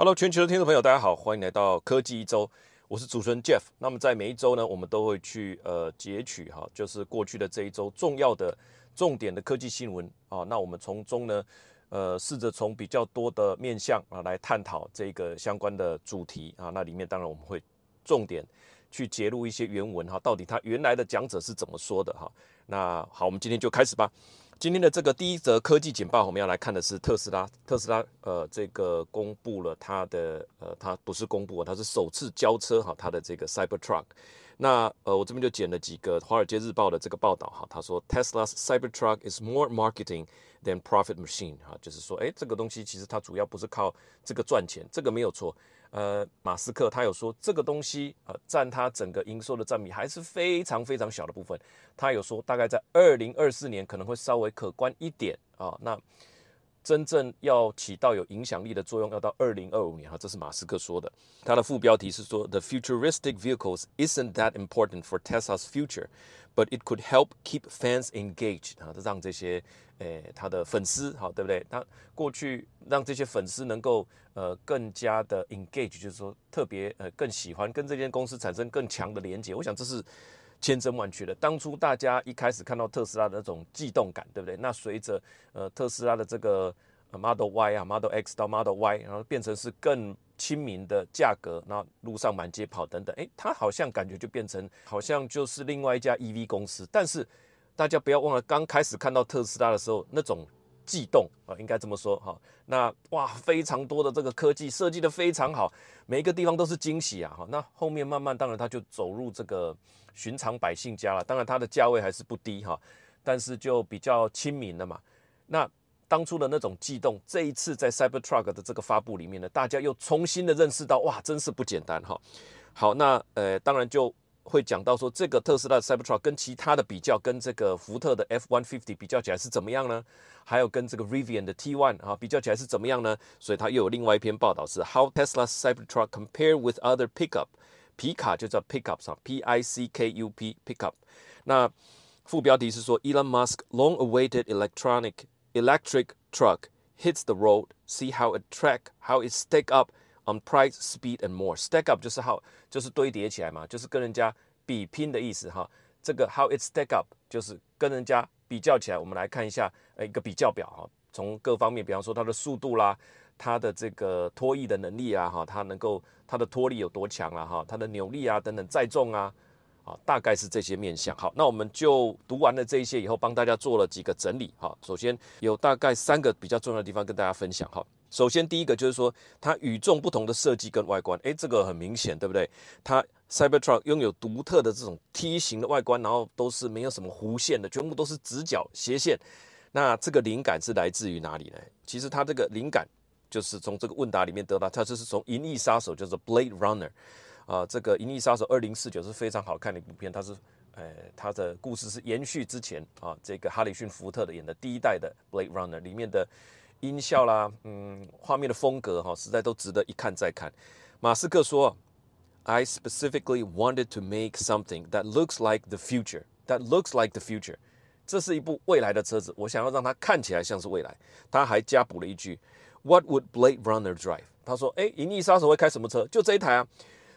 Hello，全球的听众朋友，大家好，欢迎来到科技一周，我是主持人 Jeff。那么在每一周呢，我们都会去呃截取哈，就是过去的这一周重要的重点的科技新闻啊。那我们从中呢，呃，试着从比较多的面向啊来探讨这个相关的主题啊。那里面当然我们会重点去揭露一些原文哈，到底他原来的讲者是怎么说的哈。那好，我们今天就开始吧。今天的这个第一则科技简报，我们要来看的是特斯拉。特斯拉呃，这个公布了它的呃，它不是公布，它是首次交车哈，它的这个 Cybertruck。那呃，我这边就剪了几个《华尔街日报》的这个报道哈，他说 Tesla's Cybertruck is more marketing than profit machine 哈，就是说，哎，这个东西其实它主要不是靠这个赚钱，这个没有错。呃，马斯克他有说这个东西呃占他整个营收的占比还是非常非常小的部分。他有说大概在二零二四年可能会稍微可观一点啊。那真正要起到有影响力的作用，要到二零二五年哈，这是马斯克说的。他的副标题是说：The futuristic vehicles isn't that important for Tesla's future, but it could help keep fans engaged 啊，让这些诶他的粉丝好，对不对？他过去让这些粉丝能够呃更加的 engage，就是说特别呃更喜欢跟这间公司产生更强的连接。我想这是千真万确的。当初大家一开始看到特斯拉的那种悸动感，对不对？那随着呃特斯拉的这个 Model Y 啊，Model X 到 Model Y，然后变成是更亲民的价格，那路上满街跑等等，诶，它好像感觉就变成好像就是另外一家 EV 公司，但是。大家不要忘了，刚开始看到特斯拉的时候那种悸动啊，应该这么说哈。那哇，非常多的这个科技设计的非常好，每一个地方都是惊喜啊哈。那后面慢慢，当然它就走入这个寻常百姓家了。当然它的价位还是不低哈，但是就比较亲民了嘛。那当初的那种悸动，这一次在 Cybertruck 的这个发布里面呢，大家又重新的认识到，哇，真是不简单哈。好，那呃，当然就。会讲到说这个特斯拉的 Cybertruck 跟其他的比较，跟这个福特的 F150 比较起来是怎么样呢？还有跟这个 Rivian 的 T1 啊比较起来是怎么样呢？所以它又有另外一篇报道是 How Tesla Cybertruck compare with other pickup，皮卡就叫 pickup 上 P I C K U P pickup。那副标题是说 Elon Musk long-awaited electronic electric truck hits the road，see how it track how it stack up。 On price, speed and more, stack up 就是 how 就是堆叠起来嘛，就是跟人家比拼的意思哈。这个 how it stack up 就是跟人家比较起来。我们来看一下呃一个比较表哈，从各方面，比方说它的速度啦，它的这个脱曳的能力啊哈，它能够它的脱力有多强啊哈，它的扭力啊等等载重啊，啊大概是这些面向。好，那我们就读完了这一些以后，帮大家做了几个整理哈。首先有大概三个比较重要的地方跟大家分享哈。首先，第一个就是说，它与众不同的设计跟外观，诶，这个很明显，对不对？它 Cybertruck 拥有独特的这种梯形的外观，然后都是没有什么弧线的，全部都是直角斜线。那这个灵感是来自于哪里呢？其实它这个灵感就是从这个问答里面得到，它就是从《银翼杀手》叫做《Blade Runner》啊，这个《银翼杀手二零四九》是非常好看的一部片，它是，呃，它的故事是延续之前啊，这个哈里逊福特的演的第一代的《Blade Runner》里面的。音效啦，嗯，画面的风格哈，实在都值得一看再看。马斯克说：“I specifically wanted to make something that looks like the future. That looks like the future. 这是一部未来的车子，我想要让它看起来像是未来。”他还加补了一句：“What would Blade Runner drive？” 他说：“哎，银翼杀手会开什么车？就这一台啊。”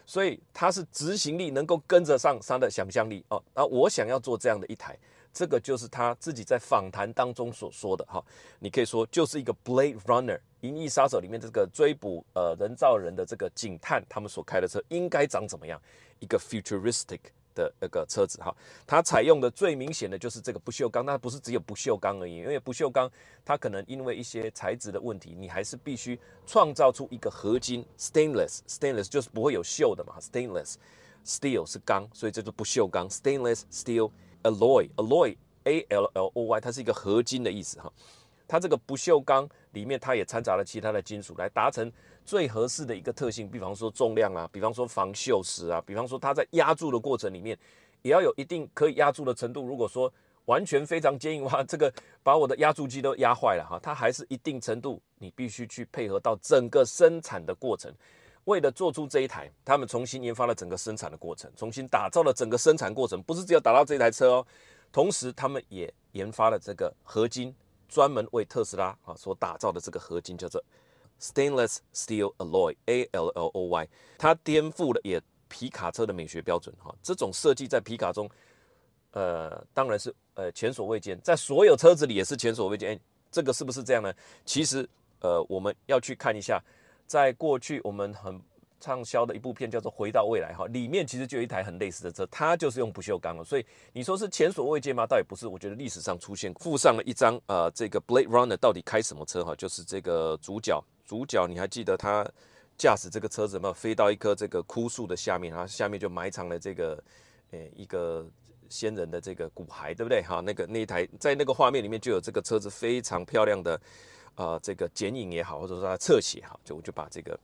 所以它是执行力能够跟得上他的想象力哦。那我想要做这样的一台。这个就是他自己在访谈当中所说的哈，你可以说就是一个 Blade Runner 银翼杀手里面这个追捕呃人造人的这个警探他们所开的车应该长怎么样？一个 futuristic 的那个车子哈，它采用的最明显的就是这个不锈钢，那不是只有不锈钢而已，因为不锈钢它可能因为一些材质的问题，你还是必须创造出一个合金 stainless stainless 就是不会有锈的嘛，stainless steel 是钢，所以这是不锈钢 stainless steel。Alloy alloy a l l o y 它是一个合金的意思哈，它这个不锈钢里面它也掺杂了其他的金属来达成最合适的一个特性，比方说重量啊，比方说防锈蚀啊，比方说它在压铸的过程里面也要有一定可以压铸的程度。如果说完全非常坚硬的话，这个把我的压铸机都压坏了哈，它还是一定程度你必须去配合到整个生产的过程。为了做出这一台，他们重新研发了整个生产的过程，重新打造了整个生产过程，不是只有打造这台车哦，同时他们也研发了这个合金，专门为特斯拉啊所打造的这个合金叫做 stainless steel alloy，A L L O Y，它颠覆了也皮卡车的美学标准哈。这种设计在皮卡中，呃，当然是呃前所未见，在所有车子里也是前所未见。哎，这个是不是这样呢？其实，呃，我们要去看一下，在过去我们很。畅销的一部片叫做《回到未来》哈，里面其实就有一台很类似的车，它就是用不锈钢了。所以你说是前所未见吗？倒也不是。我觉得历史上出现附上了一张呃，这个 Blade Runner 到底开什么车哈？就是这个主角，主角你还记得他驾驶这个车子没有？飞到一棵这个枯树的下面，然后下面就埋藏了这个呃一个仙人的这个骨骸，对不对？哈，那个那一台在那个画面里面就有这个车子非常漂亮的啊，这个剪影也好，或者说它侧写哈，就我就把这个。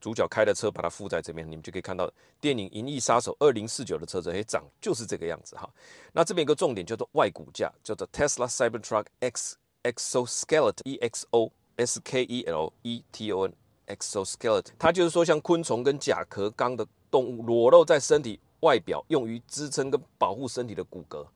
主角开的车，把它附在这边，你们就可以看到电影《银翼杀手二零四九》的车子，哎，长就是这个样子哈。那这边一个重点叫做外骨架，叫做 Tesla Cybertruck X Exoskeleton E X O S K E L E T O N Exoskeleton，它就是说像昆虫跟甲壳纲的动物裸露在身体外表，用于支撑跟保护身体的骨骼。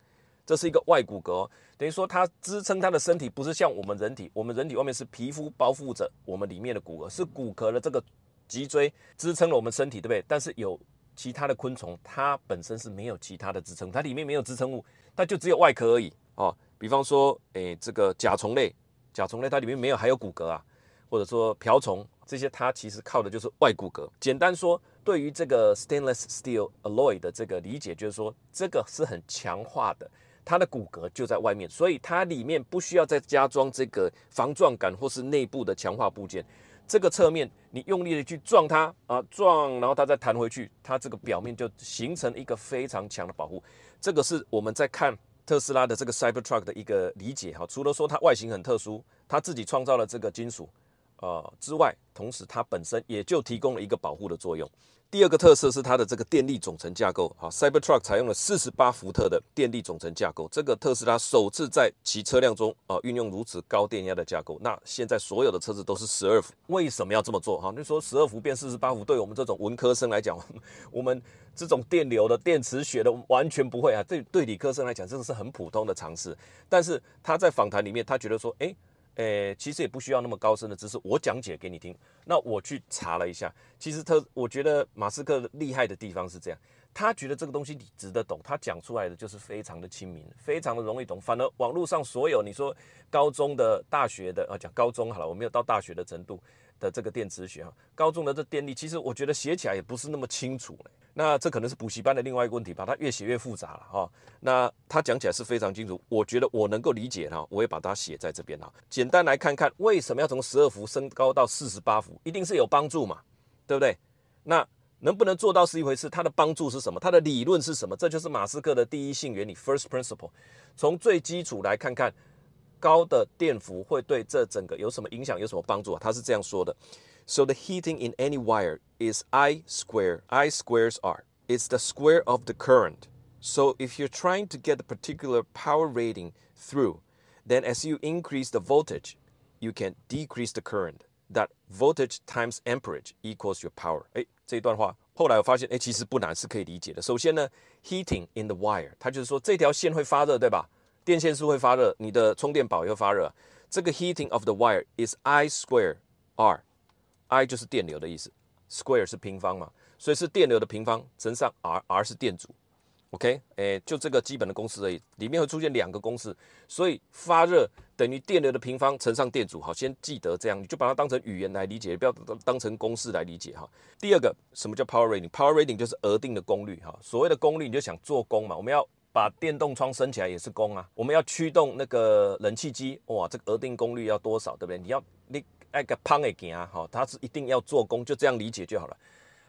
这是一个外骨骼，等于说它支撑它的身体，不是像我们人体，我们人体外面是皮肤包覆着我们里面的骨骼，是骨骼的这个。脊椎支撑了我们身体，对不对？但是有其他的昆虫，它本身是没有其他的支撑，它里面没有支撑物，它就只有外壳而已哦。比方说，诶，这个甲虫类，甲虫类它里面没有还有骨骼啊，或者说瓢虫这些，它其实靠的就是外骨骼。简单说，对于这个 stainless steel alloy 的这个理解，就是说这个是很强化的，它的骨骼就在外面，所以它里面不需要再加装这个防撞杆或是内部的强化部件。这个侧面，你用力的去撞它啊，撞，然后它再弹回去，它这个表面就形成一个非常强的保护。这个是我们在看特斯拉的这个 Cybertruck 的一个理解哈。除了说它外形很特殊，它自己创造了这个金属，呃之外，同时它本身也就提供了一个保护的作用。第二个特色是它的这个电力总成架构，好，Cybertruck 采用了四十八伏特的电力总成架构，这个特斯拉首次在其车辆中啊运用如此高电压的架构。那现在所有的车子都是十二伏，为什么要这么做？哈，你说十二伏变四十八伏，对我们这种文科生来讲，我们这种电流的电磁学的完全不会啊，对对理科生来讲，这个是很普通的常识。但是他在访谈里面，他觉得说，哎。诶，其实也不需要那么高深的知识，我讲解给你听。那我去查了一下，其实他，我觉得马斯克厉害的地方是这样，他觉得这个东西你值得懂，他讲出来的就是非常的亲民，非常的容易懂。反而网络上所有你说高中的、大学的啊，讲高中好了，我没有到大学的程度的这个电磁学哈，高中的这电力，其实我觉得写起来也不是那么清楚。那这可能是补习班的另外一个问题，把它越写越复杂了哈。那他讲起来是非常清楚，我觉得我能够理解哈，我也把它写在这边哈。简单来看看为什么要从十二伏升高到四十八伏，一定是有帮助嘛，对不对？那能不能做到是一回事，它的帮助是什么？它的理论是什么？这就是马斯克的第一性原理 （First Principle）。从最基础来看看，高的电伏会对这整个有什么影响，有什么帮助啊？他是这样说的。So the heating in any wire is I square. I squares R. It's the square of the current. So if you're trying to get a particular power rating through, then as you increase the voltage, you can decrease the current. That voltage times amperage equals your power. 哎，这一段话后来我发现，哎，其实不难，是可以理解的。首先呢，heating in the wire，它就是说这条线会发热，对吧？电线是会发热，你的充电宝也会发热。这个 heating of the wire is I square R。 I 就是电流的意思，square 是平方嘛，所以是电流的平方乘上 R，R 是电阻，OK，哎，就这个基本的公式而已，里面会出现两个公式，所以发热等于电流的平方乘上电阻，好，先记得这样，你就把它当成语言来理解，不要当成公式来理解哈。第二个，什么叫 power rating？power rating 就是额定的功率哈，所谓的功率你就想做功嘛，我们要把电动窗升起来也是功啊，我们要驱动那个冷气机，哇，这个额定功率要多少，对不对？你要。那个胖的行啊，好，它是一定要做功，就这样理解就好了。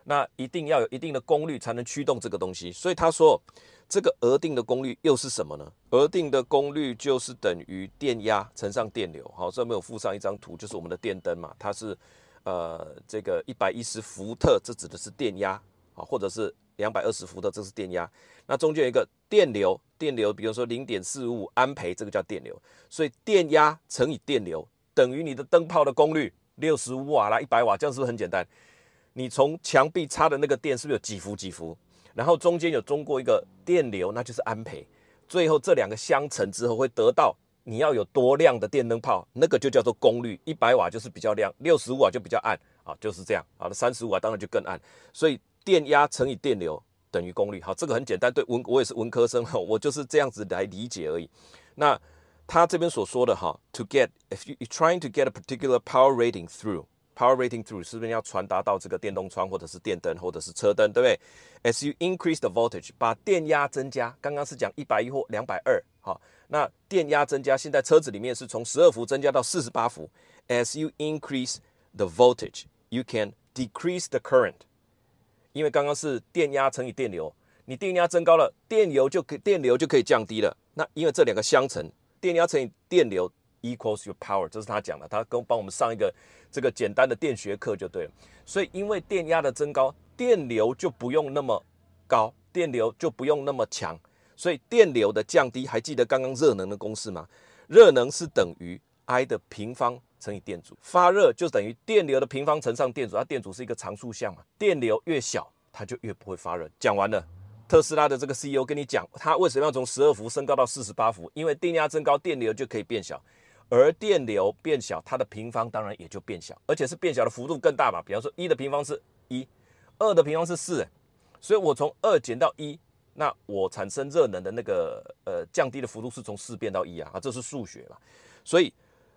那一定要有一定的功率才能驱动这个东西。所以他说，这个额定的功率又是什么呢？额定的功率就是等于电压乘上电流。好，这没有附上一张图，就是我们的电灯嘛，它是呃这个一百一十伏特，这指的是电压啊，或者是两百二十伏特，这是电压。那中间有一个电流，电流比如说零点四五安培，这个叫电流。所以电压乘以电流。等于你的灯泡的功率六十五瓦啦，一百瓦，这样是不是很简单？你从墙壁插的那个电是不是有几伏几伏？然后中间有中过一个电流，那就是安培。最后这两个相乘之后会得到你要有多亮的电灯泡，那个就叫做功率，一百瓦就是比较亮，六十五瓦就比较暗啊，就是这样。好的，三十五瓦当然就更暗，所以电压乘以电流等于功率。好，这个很简单，对文我也是文科生，我就是这样子来理解而已。那他这边所说的哈，to get if you trying to get a particular power rating through power rating through 是不是要传达到这个电动窗或者是电灯或者是车灯，对不对？As you increase the voltage，把电压增加，刚刚是讲一百一或两百二，哈。那电压增加，现在车子里面是从十二伏增加到四十八伏。As you increase the voltage, you can decrease the current。因为刚刚是电压乘以电流，你电压增高了，电流就可电流就可以降低了。那因为这两个相乘，电压乘以电流 equals your power，这是他讲的，他跟帮我们上一个这个简单的电学课就对了。所以因为电压的增高，电流就不用那么高，电流就不用那么强。所以电流的降低，还记得刚刚热能的公式吗？热能是等于 I 的平方乘以电阻，发热就等于电流的平方乘上电阻，它电阻是一个常数项嘛，电流越小，它就越不会发热。讲完了，特斯拉的这个 CEO 跟你讲，他为什么要从十二伏升高到四十八伏？因为电压增高，电流就可以变小，而电流变小，它的平方当然也就变小，而且是变小的幅度更大嘛。比方说一的平方是一，二的平方是四，所以我从二减到一。那我产生热能的那个呃降低的幅度是从四变到一啊啊，这是数学嘛？所以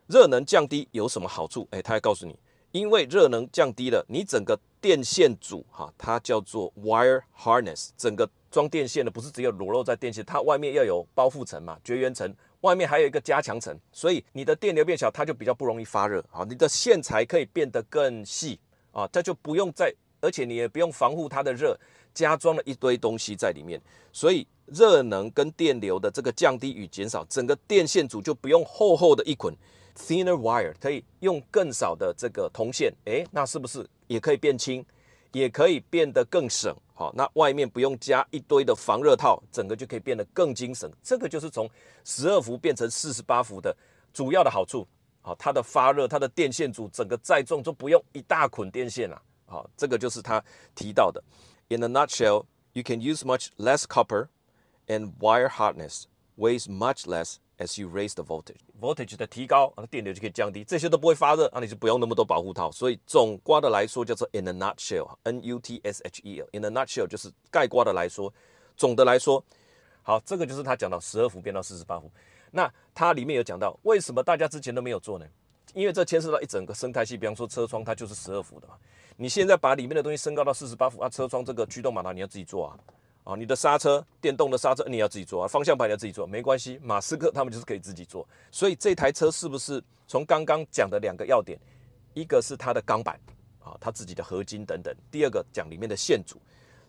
热能降低有什么好处？哎，他还告诉你，因为热能降低了，你整个电线组哈，它叫做 wire harness，整个装电线的不是只有裸露在电线，它外面要有包覆层嘛，绝缘层，外面还有一个加强层，所以你的电流变小，它就比较不容易发热啊，你的线材可以变得更细啊，它就不用再，而且你也不用防护它的热。加装了一堆东西在里面，所以热能跟电流的这个降低与减少，整个电线组就不用厚厚的一捆 thinner wire，可以用更少的这个铜线，诶，那是不是也可以变轻，也可以变得更省？好，那外面不用加一堆的防热套，整个就可以变得更精省。这个就是从十二伏变成四十八伏的主要的好处。好，它的发热，它的电线组整个载重就不用一大捆电线了。好，这个就是他提到的。In a nutshell, you can use much less copper, and wire hardness weighs much less as you raise the voltage. Voltage 的提高，那，电流就可以降低，这些都不会发热，那你就不用那么多保护套。所以总刮的来说，叫做 in a nutshell，n u t s h e l。In a nutshell 就是概刮的来说，总的来说，好，这个就是他讲到十二伏变到四十八伏。那它里面有讲到，为什么大家之前都没有做呢？因为这牵涉到一整个生态系，比方说车窗，它就是十二伏的嘛。你现在把里面的东西升高到四十八伏啊，车窗这个驱动马达你要自己做啊，啊，你的刹车电动的刹车你要自己做啊，方向盘你要自己做，没关系，马斯克他们就是可以自己做。所以这台车是不是从刚刚讲的两个要点，一个是它的钢板啊，它自己的合金等等，第二个讲里面的线组，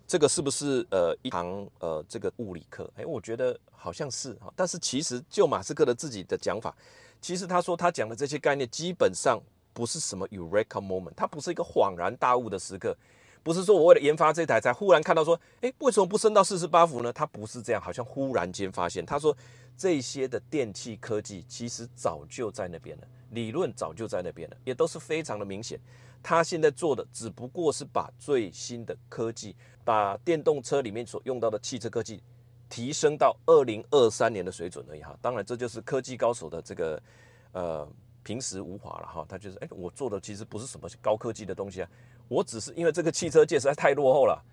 这个是不是呃一堂呃这个物理课？哎，我觉得好像是哈，但是其实就马斯克的自己的讲法，其实他说他讲的这些概念基本上。不是什么 Eureka moment，它不是一个恍然大悟的时刻，不是说我为了研发这台才忽然看到说，哎，为什么不升到四十八伏呢？他不是这样，好像忽然间发现。他说这些的电气科技其实早就在那边了，理论早就在那边了，也都是非常的明显。他现在做的只不过是把最新的科技，把电动车里面所用到的汽车科技提升到二零二三年的水准而已哈。当然，这就是科技高手的这个呃。平时无华了哈，他就是哎，我做的其实不是什么高科技的东西啊，我只是因为这个汽车界实在太落后了，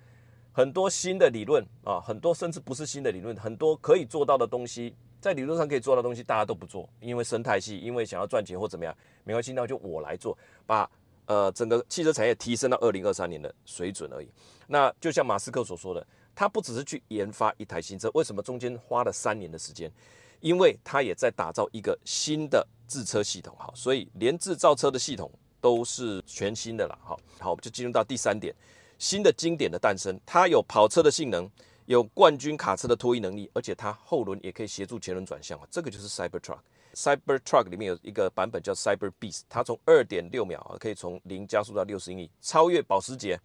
很多新的理论啊，很多甚至不是新的理论，很多可以做到的东西，在理论上可以做到的东西，大家都不做，因为生态系，因为想要赚钱或怎么样，没关系，那就我来做，把呃整个汽车产业提升到二零二三年的水准而已。那就像马斯克所说的，他不只是去研发一台新车，为什么中间花了三年的时间？因为他也在打造一个新的制车系统，哈，所以连制造车的系统都是全新的了，好，好，我们就进入到第三点，新的经典的诞生，它有跑车的性能，有冠军卡车的拖曳能力，而且它后轮也可以协助前轮转向啊，这个就是 Cyber Truck。Cyber Truck 里面有一个版本叫 Cyber Beast，它从二点六秒啊可以从零加速到六十英里，超越保时捷。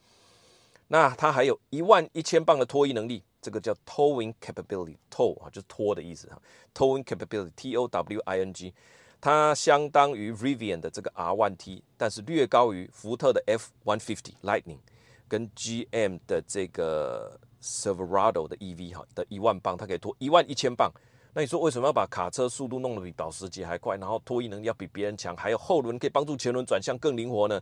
那它还有一万一千磅的拖曳能力。这个叫 towing capability，tow 啊就是拖的意思哈，towing capability，T O W I N G，它相当于 Rivian 的这个 R1T，但是略高于福特的 F150 Lightning，跟 GM 的这个 Silverado 的 EV 哈的一万磅，它可以拖一万一千磅。那你说为什么要把卡车速度弄得比保时捷还快，然后拖曳能力要比别人强，还有后轮可以帮助前轮转向更灵活呢？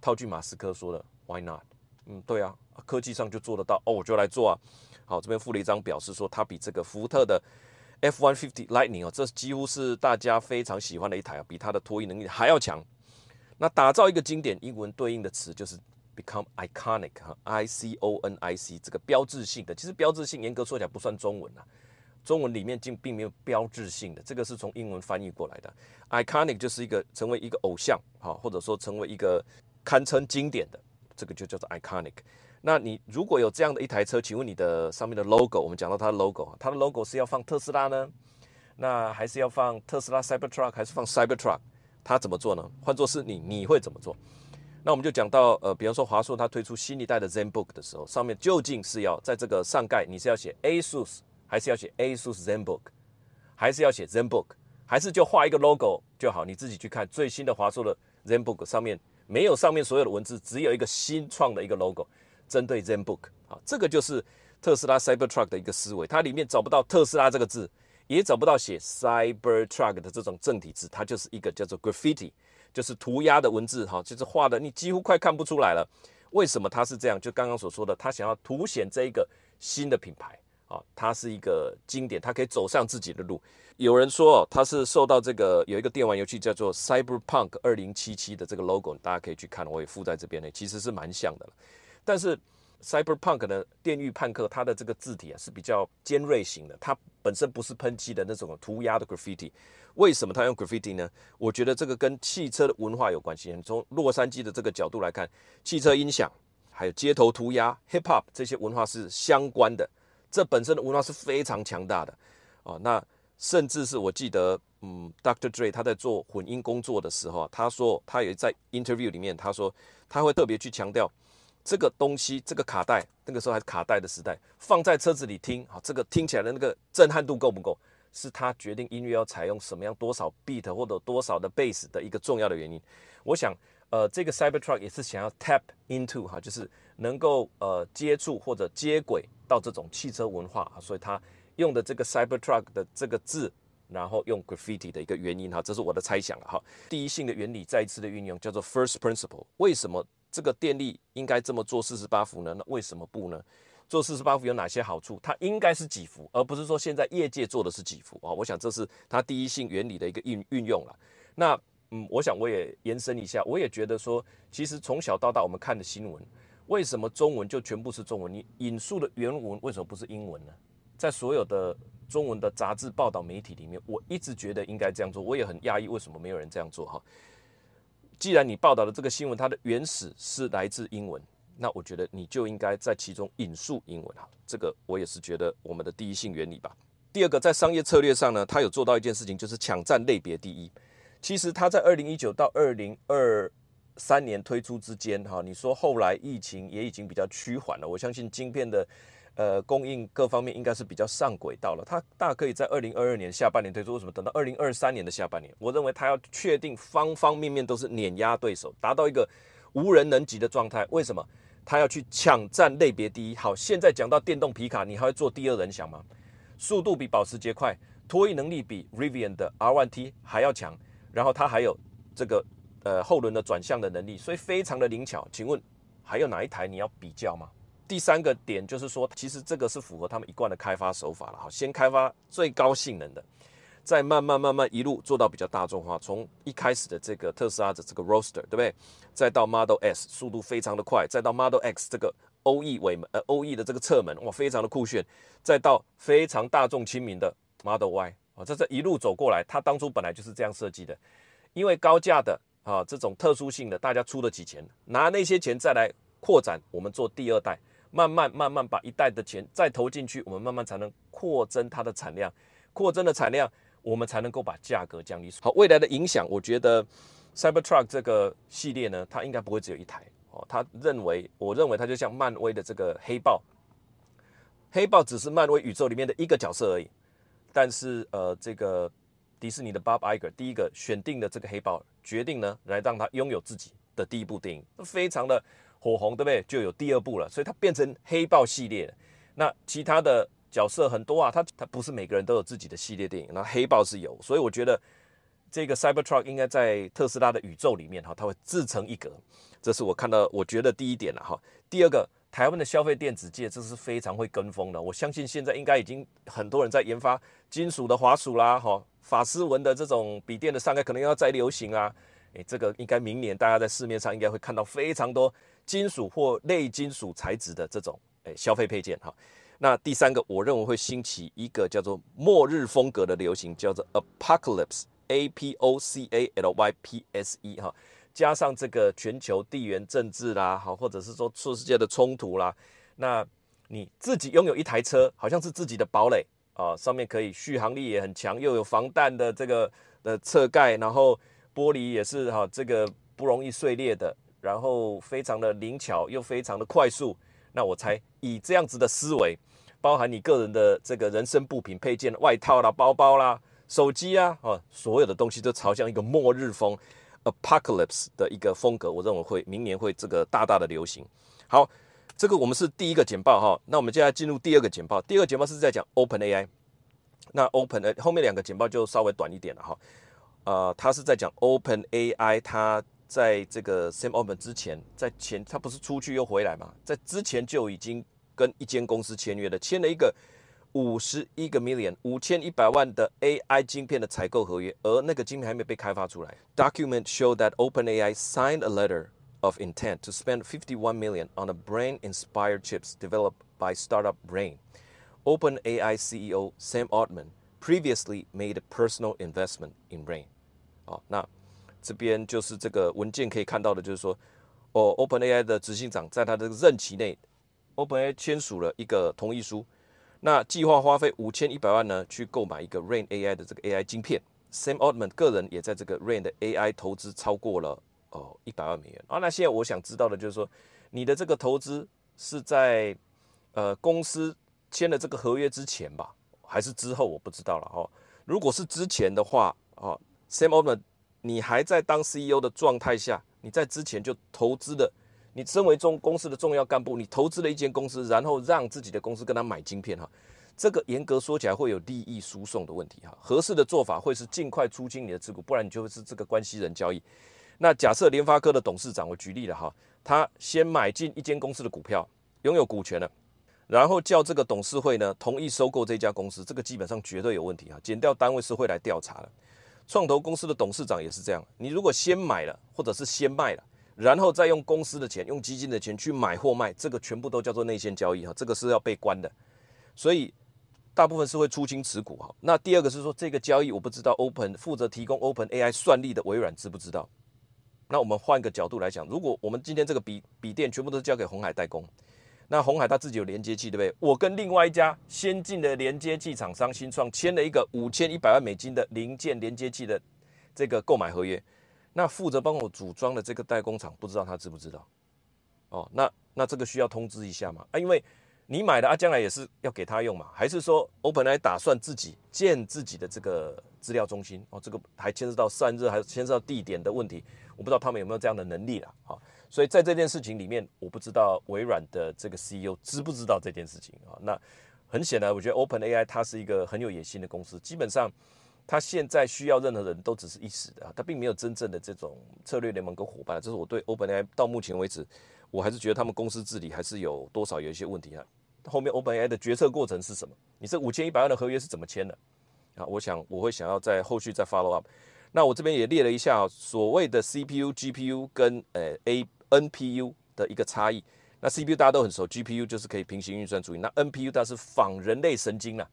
套句马斯克说的，Why not？嗯，对啊，科技上就做得到哦，我就来做啊。好，这边附了一张表示说，它比这个福特的 F150 Lightning 哦，这几乎是大家非常喜欢的一台啊，比它的脱衣能力还要强。那打造一个经典，英文对应的词就是 become iconic 哈，I C O N I C 这个标志性的，其实标志性严格说起来不算中文啊，中文里面竟并没有标志性的，这个是从英文翻译过来的。iconic 就是一个成为一个偶像哈，或者说成为一个堪称经典的，这个就叫做 iconic。那你如果有这样的一台车，请问你的上面的 logo，我们讲到它的 logo，啊它的 logo 是要放特斯拉呢，那还是要放特斯拉 Cybertruck，还是放 Cybertruck？它怎么做呢？换作是你，你会怎么做？那我们就讲到，呃，比方说华硕它推出新一代的 ZenBook 的时候，上面究竟是要在这个上盖你是要写 ASUS，还是要写 ASUS ZenBook，还是要写 ZenBook，还是就画一个 logo 就好？你自己去看最新的华硕的 ZenBook 上面没有上面所有的文字，只有一个新创的一个 logo。针对 ZenBook 啊，这个就是特斯拉 Cybertruck 的一个思维，它里面找不到特斯拉这个字，也找不到写 Cybertruck 的这种正体字，它就是一个叫做 Graffiti，就是涂鸦的文字哈，就是画的你几乎快看不出来了。为什么它是这样？就刚刚所说的，它想要凸显这一个新的品牌啊，它是一个经典，它可以走上自己的路。有人说它是受到这个有一个电玩游戏叫做 Cyberpunk 二零七七的这个 logo，大家可以去看，我也附在这边呢，其实是蛮像的。但是 Cyberpunk 的电狱判客，它的这个字体啊是比较尖锐型的，它本身不是喷漆的那种涂鸦的 graffiti。为什么它用 graffiti 呢？我觉得这个跟汽车的文化有关系。从洛杉矶的这个角度来看，汽车音响还有街头涂鸦、hip hop 这些文化是相关的，这本身的文化是非常强大的哦。那甚至是我记得，嗯，Dr. Dre 他在做混音工作的时候，他说他有在 interview 里面，他说他会特别去强调。这个东西，这个卡带，那个时候还是卡带的时代，放在车子里听，好，这个听起来的那个震撼度够不够，是他决定音乐要采用什么样多少 beat 或者多少的 bass 的一个重要的原因。我想，呃，这个 Cybertruck 也是想要 tap into 哈，就是能够呃接触或者接轨到这种汽车文化，所以他用的这个 Cybertruck 的这个字，然后用 graffiti 的一个原因哈，这是我的猜想了哈。第一性的原理再一次的运用，叫做 first principle，为什么？这个电力应该这么做四十八伏呢？那为什么不呢？做四十八伏有哪些好处？它应该是几伏，而不是说现在业界做的是几伏啊？我想这是它第一性原理的一个运运用了。那嗯，我想我也延伸一下，我也觉得说，其实从小到大我们看的新闻，为什么中文就全部是中文？你引述的原文为什么不是英文呢？在所有的中文的杂志报道媒体里面，我一直觉得应该这样做，我也很讶异为什么没有人这样做哈。既然你报道的这个新闻，它的原始是来自英文，那我觉得你就应该在其中引述英文哈。这个我也是觉得我们的第一性原理吧。第二个，在商业策略上呢，它有做到一件事情，就是抢占类别第一。其实它在二零一九到二零二三年推出之间哈，你说后来疫情也已经比较趋缓了，我相信晶片的。呃，供应各方面应该是比较上轨道了。它大可以在二零二二年下半年推出，为什么等到二零二三年的下半年？我认为它要确定方方面面都是碾压对手，达到一个无人能及的状态。为什么？它要去抢占类别第一。好，现在讲到电动皮卡，你还会做第二人想吗？速度比保时捷快，拖曳能力比 Rivian 的 R1T 还要强，然后它还有这个呃后轮的转向的能力，所以非常的灵巧。请问还有哪一台你要比较吗？第三个点就是说，其实这个是符合他们一贯的开发手法了哈，先开发最高性能的，再慢慢慢慢一路做到比较大众化。从一开始的这个特斯拉的这个 Roadster，对不对？再到 Model S，速度非常的快，再到 Model X 这个 OE 尾门呃 OE 的这个侧门，哇，非常的酷炫。再到非常大众亲民的 Model Y 啊，这这一路走过来，它当初本来就是这样设计的，因为高价的啊这种特殊性的，大家出得起钱，拿那些钱再来扩展，我们做第二代。慢慢慢慢把一代的钱再投进去，我们慢慢才能扩增它的产量，扩增的产量，我们才能够把价格降低。好，未来的影响，我觉得 Cybertruck 这个系列呢，它应该不会只有一台哦。他认为，我认为它就像漫威的这个黑豹，黑豹只是漫威宇宙里面的一个角色而已。但是呃，这个迪士尼的 Bob Iger 第一个选定的这个黑豹，决定呢来让他拥有自己的第一部电影，非常的。火红对不对？就有第二部了，所以它变成黑豹系列。那其他的角色很多啊，它它不是每个人都有自己的系列电影，那黑豹是有，所以我觉得这个 Cybertruck 应该在特斯拉的宇宙里面哈，它会自成一格，这是我看到我觉得第一点了哈。第二个，台湾的消费电子界这是非常会跟风的，我相信现在应该已经很多人在研发金属的滑鼠啦，哈，法丝纹的这种笔电的上盖可能要再流行啊，诶，这个应该明年大家在市面上应该会看到非常多金属或类金属材质的这种诶消费配件哈。那第三个，我认为会兴起一个叫做末日风格的流行，叫做 Apocalypse，A P O C A L Y P S E 哈，加上这个全球地缘政治啦，好，或者是说世界的冲突啦，那你自己拥有一台车，好像是自己的堡垒啊，上面可以续航力也很强，又有防弹的这个的侧盖，然后玻璃也是哈，这个不容易碎裂的，然后非常的灵巧又非常的快速，那我猜以这样子的思维。包含你个人的这个人身部品配件、外套啦、包包啦、手机啊，啊，所有的东西都朝向一个末日风 （apocalypse） 的一个风格。我认为会明年会这个大大的流行。好，这个我们是第一个简报哈。那我们接下来进入第二个简报。第二个简报是在讲 Open AI。那 Open 呃后面两个简报就稍微短一点了哈。呃，他是在讲 Open AI，它在这个 Sam Open 之前，在前他不是出去又回来嘛，在之前就已经。跟一间公司签约的，签了一个五十一个 million 五千一百万的 AI 晶片的采购合约，而那个晶片还没被开发出来。Document show that OpenAI signed a letter of intent to spend 51 million on a brain-inspired chips developed by startup Brain. OpenAI CEO Sam Altman previously made a personal investment in Brain. 好，那 这边就是这个文件可以看到的，就是说，哦，OpenAI 的执行长在他的任期内。OpenAI 签署了一个同意书，那计划花费五千一百万呢，去购买一个 Rain AI 的这个 AI 晶片。Sam Altman 个人也在这个 Rain 的 AI 投资超过了哦一百万美元啊。那现在我想知道的就是说，你的这个投资是在呃公司签了这个合约之前吧，还是之后？我不知道了哦。如果是之前的话哦，Sam Altman 你还在当 CEO 的状态下，你在之前就投资的。你身为中公司的重要干部，你投资了一间公司，然后让自己的公司跟他买晶片哈，这个严格说起来会有利益输送的问题哈。合适的做法会是尽快出清你的持股，不然你就会是这个关系人交易。那假设联发科的董事长，我举例了哈，他先买进一间公司的股票，拥有股权了，然后叫这个董事会呢同意收购这家公司，这个基本上绝对有问题哈。减掉单位是会来调查的。创投公司的董事长也是这样，你如果先买了，或者是先卖了。然后再用公司的钱、用基金的钱去买或卖，这个全部都叫做内线交易哈，这个是要被关的。所以大部分是会出清持股哈。那第二个是说，这个交易我不知道，Open 负责提供 Open AI 算力的微软知不知道？那我们换一个角度来讲，如果我们今天这个笔笔电全部都交给红海代工，那红海它自己有连接器，对不对？我跟另外一家先进的连接器厂商新创签了一个五千一百万美金的零件连接器的这个购买合约。那负责帮我组装的这个代工厂，不知道他知不知道？哦，那那这个需要通知一下嘛？啊，因为你买的啊，将来也是要给他用嘛？还是说 OpenAI 打算自己建自己的这个资料中心？哦，这个还牵涉到散热，还牵涉到地点的问题，我不知道他们有没有这样的能力了。好，所以在这件事情里面，我不知道微软的这个 CEO 知不知道这件事情啊？那很显然，我觉得 OpenAI 它是一个很有野心的公司，基本上。它现在需要任何人都只是一时的啊，它并没有真正的这种策略联盟跟伙伴。这是我对 OpenAI 到目前为止，我还是觉得他们公司治理还是有多少有一些问题啊。后面 OpenAI 的决策过程是什么？你这五千一百万的合约是怎么签的？啊，我想我会想要在后续再 follow up。那我这边也列了一下所谓的 CPU、GPU 跟呃 A NPU 的一个差异。那 CPU 大家都很熟，GPU 就是可以平行运算处理，那 NPU 它是仿人类神经了，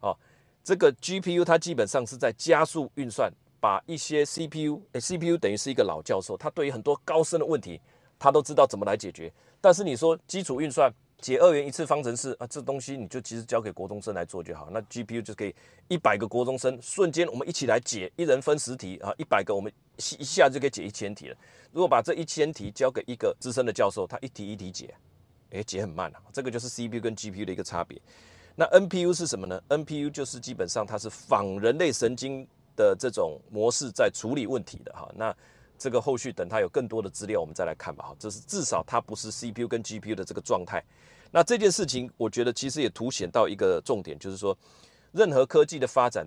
哦。这个 GPU 它基本上是在加速运算，把一些 CPU，CPU 等于是一个老教授，他对于很多高深的问题，他都知道怎么来解决。但是你说基础运算解二元一次方程式啊，这东西你就其实交给国中生来做就好。那 GPU 就可以一百个国中生瞬间我们一起来解，一人分十题啊，一百个我们一下就可以解一千题了。如果把这一千题交给一个资深的教授，他一题一题解，诶，解很慢啊。这个就是 CPU 跟 GPU 的一个差别。那 NPU 是什么呢？NPU 就是基本上它是仿人类神经的这种模式在处理问题的哈。那这个后续等它有更多的资料，我们再来看吧哈。这是至少它不是 CPU 跟 GPU 的这个状态。那这件事情，我觉得其实也凸显到一个重点，就是说，任何科技的发展，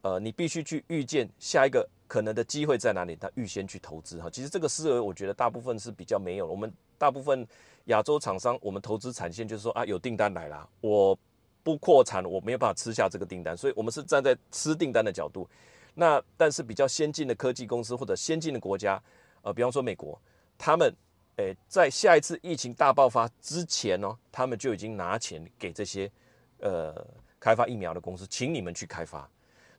呃，你必须去预见下一个可能的机会在哪里，他预先去投资哈。其实这个思维，我觉得大部分是比较没有。我们大部分亚洲厂商，我们投资产线就是说啊，有订单来了，我不扩产，我没有办法吃下这个订单，所以我们是站在吃订单的角度。那但是比较先进的科技公司或者先进的国家，呃，比方说美国，他们。诶，在下一次疫情大爆发之前呢，他们就已经拿钱给这些呃开发疫苗的公司，请你们去开发。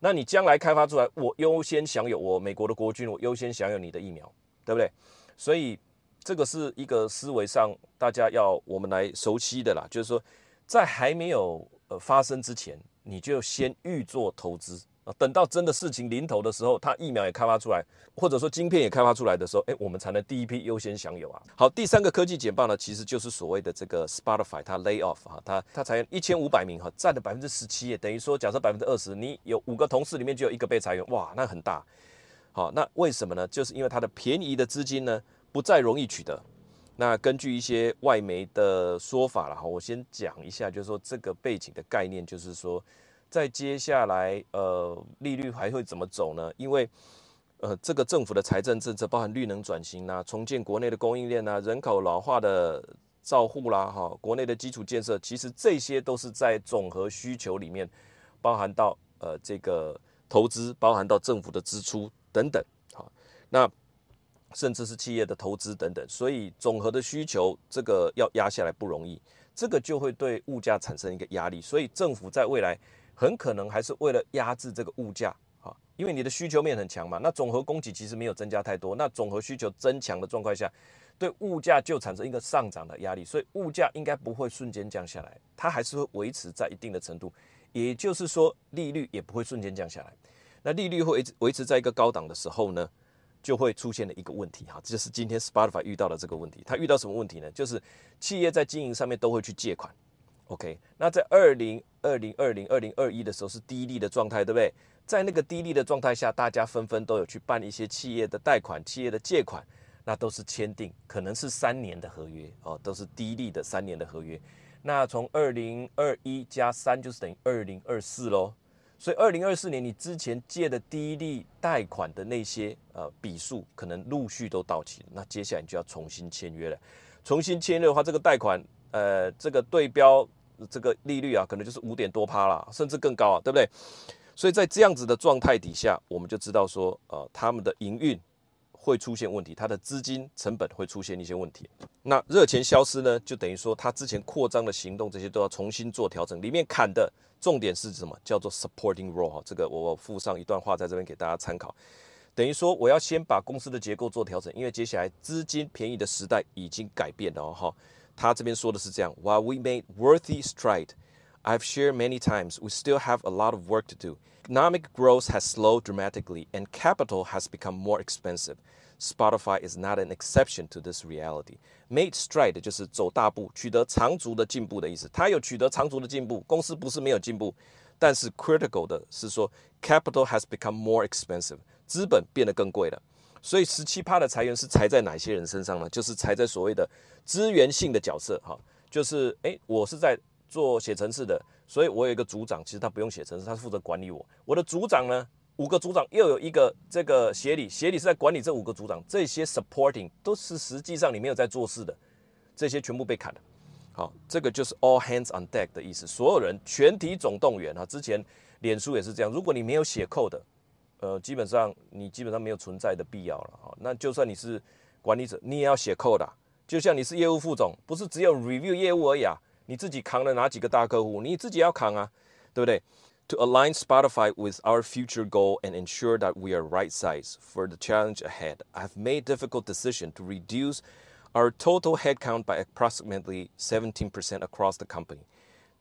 那你将来开发出来，我优先享有我美国的国军，我优先享有你的疫苗，对不对？所以这个是一个思维上大家要我们来熟悉的啦，就是说在还没有呃发生之前，你就先预做投资。啊，等到真的事情临头的时候，它疫苗也开发出来，或者说晶片也开发出来的时候，哎，我们才能第一批优先享有啊。好，第三个科技简报呢，其实就是所谓的这个 Spotify，它 lay off 哈，它它裁员一千五百名哈，占了百分之十七，等于说假设百分之二十，你有五个同事里面就有一个被裁员，哇，那很大。好，那为什么呢？就是因为它的便宜的资金呢不再容易取得。那根据一些外媒的说法了哈，我先讲一下，就是说这个背景的概念，就是说。在接下来，呃，利率还会怎么走呢？因为，呃，这个政府的财政政策，包含绿能转型啊，重建国内的供应链啊，人口老化的照护啦，哈，国内的基础建设，其实这些都是在总和需求里面，包含到呃这个投资，包含到政府的支出等等，好，那甚至是企业的投资等等，所以总和的需求这个要压下来不容易，这个就会对物价产生一个压力，所以政府在未来。很可能还是为了压制这个物价啊，因为你的需求面很强嘛，那总和供给其实没有增加太多，那总和需求增强的状况下，对物价就产生一个上涨的压力，所以物价应该不会瞬间降下来，它还是会维持在一定的程度，也就是说利率也不会瞬间降下来。那利率会维维持在一个高档的时候呢，就会出现了一个问题哈，这就是今天 Spotify 遇到的这个问题。它遇到什么问题呢？就是企业在经营上面都会去借款。OK，那在二零二零二零二零二一的时候是低利的状态，对不对？在那个低利的状态下，大家纷纷都有去办一些企业的贷款、企业的借款，那都是签订可能是三年的合约哦，都是低利的三年的合约。那从二零二一加三就是等于二零二四喽。所以二零二四年你之前借的低利贷款的那些呃笔数，可能陆续都到期了。那接下来你就要重新签约了。重新签约的话，这个贷款呃这个对标。这个利率啊，可能就是五点多趴啦，甚至更高啊，对不对？所以在这样子的状态底下，我们就知道说，呃，他们的营运会出现问题，它的资金成本会出现一些问题。那热钱消失呢，就等于说他之前扩张的行动，这些都要重新做调整。里面砍的重点是什么？叫做 supporting role 哈，这个我附上一段话在这边给大家参考。等于说，我要先把公司的结构做调整，因为接下来资金便宜的时代已经改变了哈。他这边说的是这样：While we made worthy stride, I've shared many times we still have a lot of work to do. Economic growth has slowed dramatically, and capital has become more expensive. Spotify is not an exception to this reality. Made stride 就是走大步，取得长足的进步的意思。它有取得长足的进步，公司不是没有进步，但是 critical 的是说 capital has become more expensive，资本变得更贵了。 所以十七趴的裁员是裁在哪些人身上呢？就是裁在所谓的资源性的角色，哈，就是诶，我是在做写程式的，所以我有一个组长，其实他不用写程式，他是负责管理我。我的组长呢，五个组长又有一个这个协理，协理是在管理这五个组长，这些 supporting 都是实际上你没有在做事的，这些全部被砍了。好，这个就是 all hands on deck 的意思，所有人全体总动员啊。之前脸书也是这样，如果你没有写 code。呃，基本上你基本上没有存在的必要了哈。那就算你是管理者，你也要写 code 啊。就像你是业务副总，不是只有 review 业务而已啊。你自己扛了哪几个大客户，你自己要扛啊，对不对？To align Spotify with our future goal and ensure that we are right size for the challenge ahead, I've made difficult decision to reduce our total headcount by approximately 17% across the company.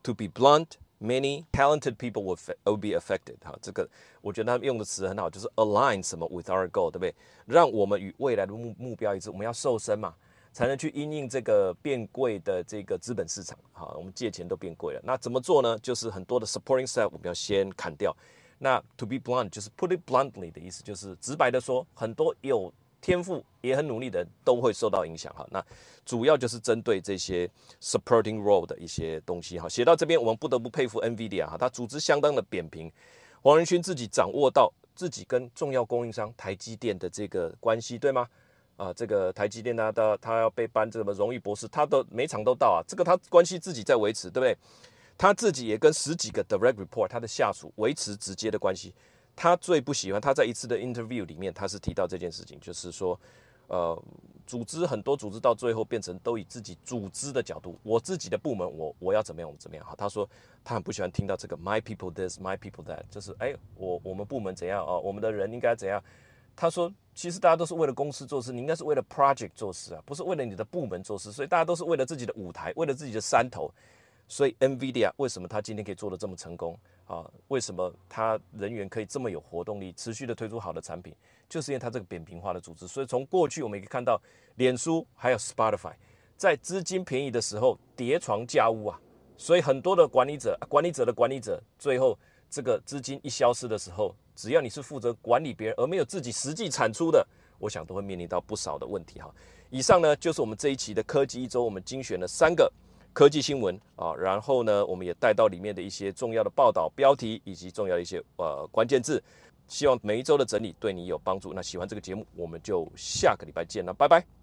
To be blunt, Many talented people will will be affected。哈，这个我觉得他们用的词很好，就是 align 什么 with our goal，对不对？让我们与未来的目目标一致。我们要瘦身嘛，才能去应应这个变贵的这个资本市场。好，我们借钱都变贵了，那怎么做呢？就是很多的 supporting staff 我们要先砍掉。那 to be blunt 就是 put it bluntly 的意思，就是直白的说，很多有天赋也很努力的人都会受到影响哈。那主要就是针对这些 supporting role 的一些东西哈。写到这边，我们不得不佩服 NVIDIA 哈，它组织相当的扁平。黄仁勋自己掌握到自己跟重要供应商台积电的这个关系，对吗？啊，这个台积电呢，他他要被颁这个荣誉博士，他都每场都到啊，这个他关系自己在维持，对不对？他自己也跟十几个 direct report 他的下属维持直接的关系。他最不喜欢他在一次的 interview 里面，他是提到这件事情，就是说，呃，组织很多组织到最后变成都以自己组织的角度，我自己的部门，我我要怎么样，我怎么样哈。他说他很不喜欢听到这个 my people this my people that，就是哎，我我们部门怎样哦，我们的人应该怎样。他说其实大家都是为了公司做事，你应该是为了 project 做事啊，不是为了你的部门做事，所以大家都是为了自己的舞台，为了自己的山头。所以 NVIDIA 为什么他今天可以做得这么成功啊？为什么他人员可以这么有活动力，持续的推出好的产品，就是因为他这个扁平化的组织。所以从过去我们也可以看到，脸书还有 Spotify 在资金便宜的时候叠床架屋啊。所以很多的管理者，管理者的管理者，最后这个资金一消失的时候，只要你是负责管理别人而没有自己实际产出的，我想都会面临到不少的问题哈。以上呢就是我们这一期的科技一周，我们精选了三个。科技新闻啊，然后呢，我们也带到里面的一些重要的报道标题以及重要的一些呃关键字，希望每一周的整理对你有帮助。那喜欢这个节目，我们就下个礼拜见了，拜拜。